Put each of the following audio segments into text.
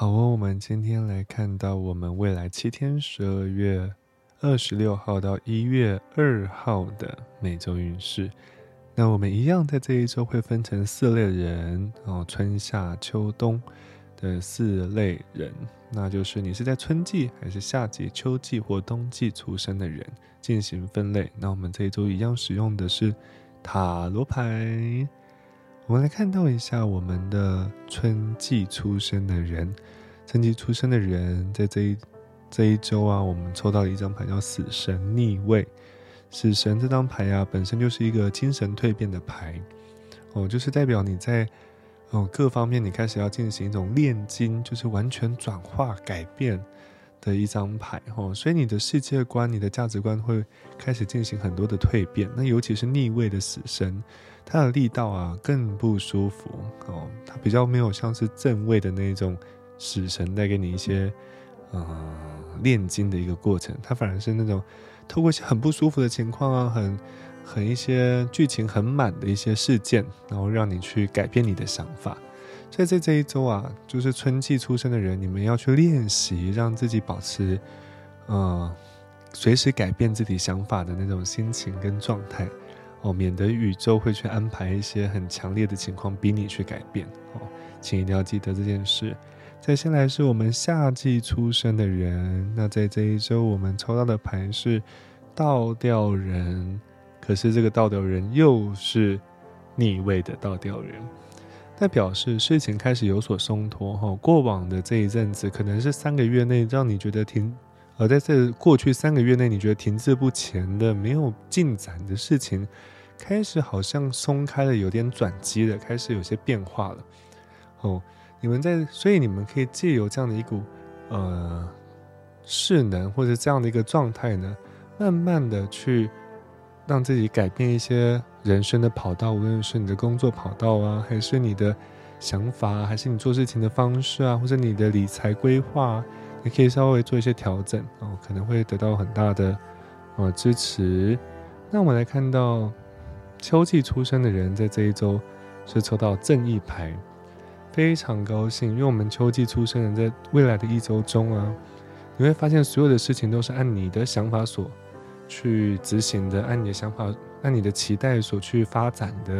好哦，我们今天来看到我们未来七天，十二月二十六号到一月二号的每周运势。那我们一样在这一周会分成四类人哦，春夏秋冬的四类人，那就是你是在春季还是夏季、秋季或冬季出生的人进行分类。那我们这一周一样使用的是塔罗牌。我们来看到一下我们的春季出生的人，春季出生的人在这一这一周啊，我们抽到了一张牌叫死神逆位。死神这张牌啊，本身就是一个精神蜕变的牌，哦，就是代表你在哦各方面你开始要进行一种炼金，就是完全转化改变的一张牌哦，所以你的世界观、你的价值观会开始进行很多的蜕变。那尤其是逆位的死神。它的力道啊更不舒服哦，它比较没有像是正位的那种死神带给你一些嗯炼金的一个过程，它反而是那种透过一些很不舒服的情况啊，很很一些剧情很满的一些事件，然后让你去改变你的想法。所以在这一周啊，就是春季出生的人，你们要去练习，让自己保持呃随时改变自己想法的那种心情跟状态。哦，免得宇宙会去安排一些很强烈的情况逼你去改变哦，请一定要记得这件事。再先来是我们夏季出生的人，那在这一周我们抽到的牌是倒吊人，可是这个倒吊人又是逆位的倒吊人，那表示事情开始有所松脱哈。过往的这一阵子可能是三个月内让你觉得停，而在这过去三个月内你觉得停滞不前的、没有进展的事情。开始好像松开了，有点转机了，开始有些变化了。哦，你们在，所以你们可以借由这样的一股呃势能，或者这样的一个状态呢，慢慢的去让自己改变一些人生的跑道，无论是你的工作跑道啊，还是你的想法，还是你做事情的方式啊，或者你的理财规划，你可以稍微做一些调整哦，可能会得到很大的呃支持。那我们来看到。秋季出生的人在这一周是抽到正义牌，非常高兴，因为我们秋季出生人在未来的一周中啊，你会发现所有的事情都是按你的想法所去执行的，按你的想法、按你的期待所去发展的，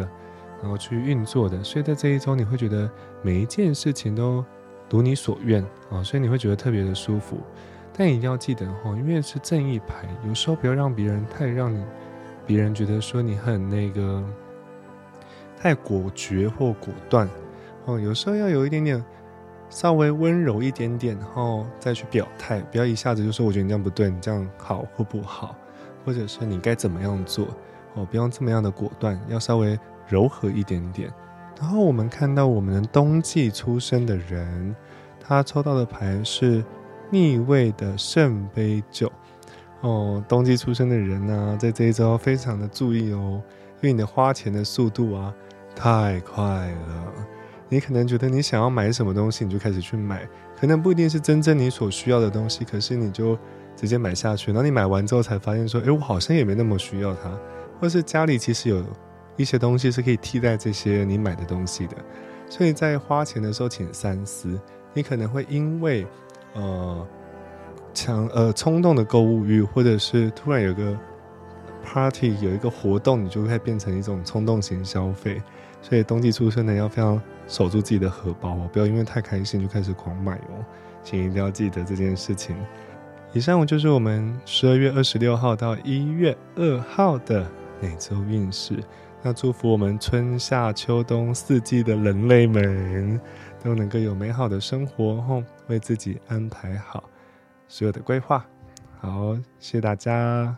然后去运作的，所以在这一周你会觉得每一件事情都如你所愿啊，所以你会觉得特别的舒服。但一定要记得哦，因为是正义牌，有时候不要让别人太让你。别人觉得说你很那个太果决或果断，哦，有时候要有一点点稍微温柔一点点，然后再去表态，不要一下子就说我觉得你这样不对，你这样好或不好，或者是你该怎么样做，哦，不用这么样的果断，要稍微柔和一点点。然后我们看到我们的冬季出生的人，他抽到的牌是逆位的圣杯九。哦，冬季出生的人呢，在这一周非常的注意哦，因为你的花钱的速度啊太快了。你可能觉得你想要买什么东西，你就开始去买，可能不一定是真正你所需要的东西，可是你就直接买下去。然后你买完之后才发现说，哎，我好像也没那么需要它，或是家里其实有一些东西是可以替代这些你买的东西的。所以在花钱的时候，请三思。你可能会因为，呃。强呃冲动的购物欲，或者是突然有个 party 有一个活动，你就会变成一种冲动型消费。所以冬季出生的要非常守住自己的荷包哦，不要因为太开心就开始狂买哦，请一定要记得这件事情。以上就是我们十二月二十六号到一月二号的每周运势。那祝福我们春夏秋冬四季的人类们都能够有美好的生活吼，为自己安排好。所有的规划，好，谢谢大家。